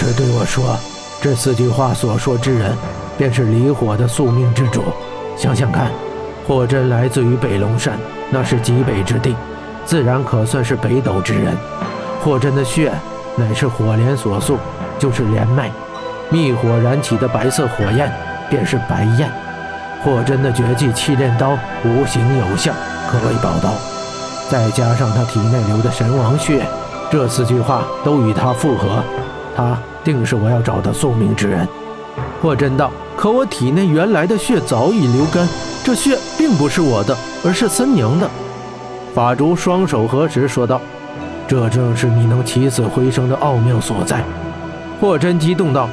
只对我说，这四句话所说之人，便是离火的宿命之主。想想看，霍真来自于北龙山，那是极北之地，自然可算是北斗之人。霍真的血乃是火莲所塑，就是莲脉，密火燃起的白色火焰便是白焰。霍真的绝技气炼刀，无形有相，可谓宝刀。再加上他体内流的神王血，这四句话都与他符合，他定是我要找的宿命之人。霍真道：“可我体内原来的血早已流干，这血并不是我的，而是三娘的。”法烛双手合十说道：“这正是你能起死回生的奥妙所在。”霍真激动道：“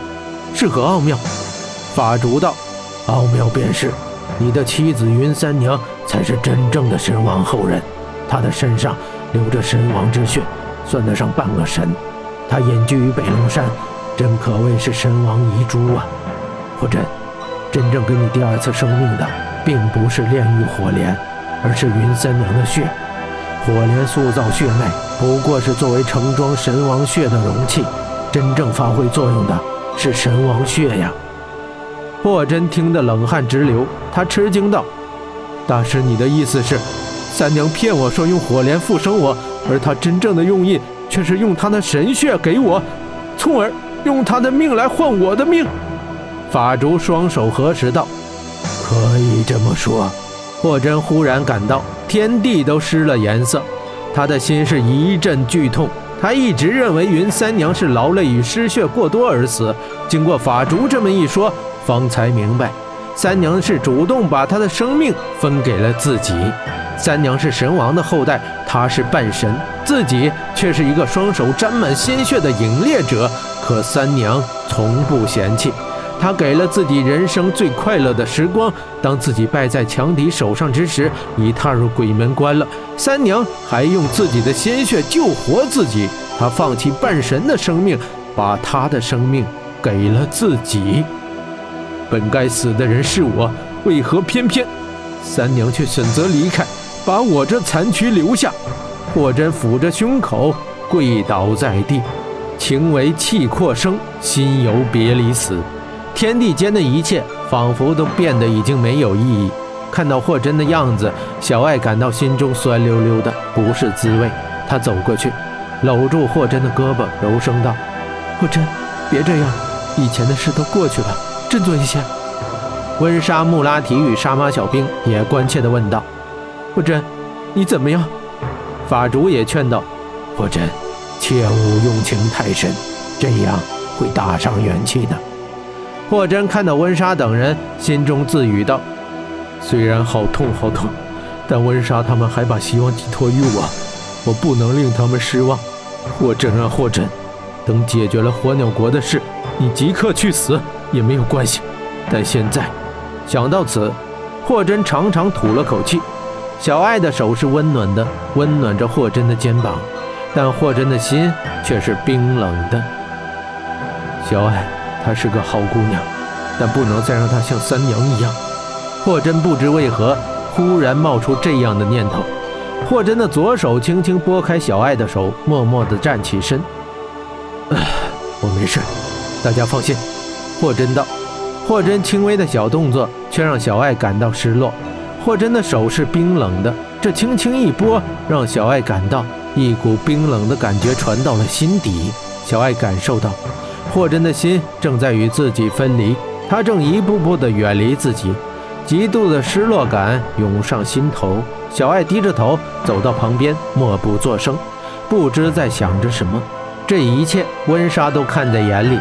是何奥妙？”法烛道。奥妙便是，你的妻子云三娘才是真正的神王后人，她的身上流着神王之血，算得上半个神。她隐居于北龙山，真可谓是神王遗珠啊！霍真，真正给你第二次生命的，并不是炼狱火莲，而是云三娘的血。火莲塑造血脉，不过是作为盛装神王血的容器，真正发挥作用的是神王血呀！霍真听得冷汗直流，他吃惊道：“大师，你的意思是，三娘骗我说用火莲复生我，而她真正的用意却是用她的神血给我，从而用他的命来换我的命？”法烛双手合十道：“可以这么说。”霍真忽然感到天地都失了颜色，他的心是一阵剧痛。他一直认为云三娘是劳累与失血过多而死，经过法烛这么一说。方才明白，三娘是主动把她的生命分给了自己。三娘是神王的后代，她是半神，自己却是一个双手沾满鲜血的引猎者。可三娘从不嫌弃，她给了自己人生最快乐的时光。当自己败在强敌手上之时，已踏入鬼门关了。三娘还用自己的鲜血救活自己，她放弃半神的生命，把她的生命给了自己。本该死的人是我，为何偏偏三娘却选择离开，把我这残躯留下？霍真抚着胸口，跪倒在地，情为气阔生，心由别离死。天地间的一切仿佛都变得已经没有意义。看到霍真的样子，小爱感到心中酸溜溜的，不是滋味。她走过去，搂住霍真的胳膊，柔声道：“霍真，别这样，以前的事都过去了。”振作一些。温莎、穆拉提与沙马小兵也关切地问道：“霍真，你怎么样？”法主也劝道：“霍真，切勿用情太深，这样会大伤元气的。”霍真看到温莎等人，心中自语道：“虽然好痛好痛，但温莎他们还把希望寄托于我，我不能令他们失望。霍真啊，霍真，等解决了火鸟国的事，你即刻去死。”也没有关系，但现在想到此，霍真长长吐了口气。小爱的手是温暖的，温暖着霍真的肩膀，但霍真的心却是冰冷的。小爱，她是个好姑娘，但不能再让她像三娘一样。霍真不知为何忽然冒出这样的念头。霍真的左手轻轻拨开小爱的手，默默地站起身。我没事，大家放心。霍真道：“霍真轻微的小动作，却让小爱感到失落。霍真的手是冰冷的，这轻轻一拨，让小爱感到一股冰冷的感觉传到了心底。小爱感受到，霍真的心正在与自己分离，他正一步步的远离自己，极度的失落感涌上心头。小爱低着头走到旁边，默不作声，不知在想着什么。这一切，温莎都看在眼里。”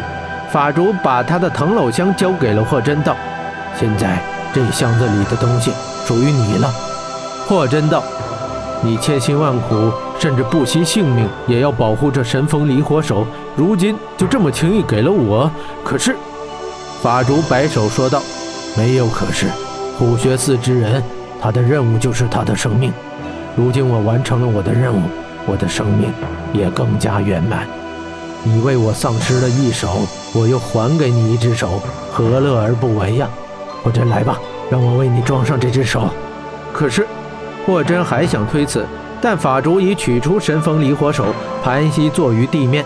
法主把他的藤篓香交给了霍真道：“现在这箱子里的东西属于你了。”霍真道：“你千辛万苦，甚至不惜性命，也要保护这神风离火手，如今就这么轻易给了我？可是……”法主摆手说道：“没有可是，虎穴寺之人，他的任务就是他的生命。如今我完成了我的任务，我的生命也更加圆满。”你为我丧失了一手，我又还给你一只手，何乐而不为呀？霍真，来吧，让我为你装上这只手。可是，霍真还想推辞，但法主已取出神风离火手，盘膝坐于地面。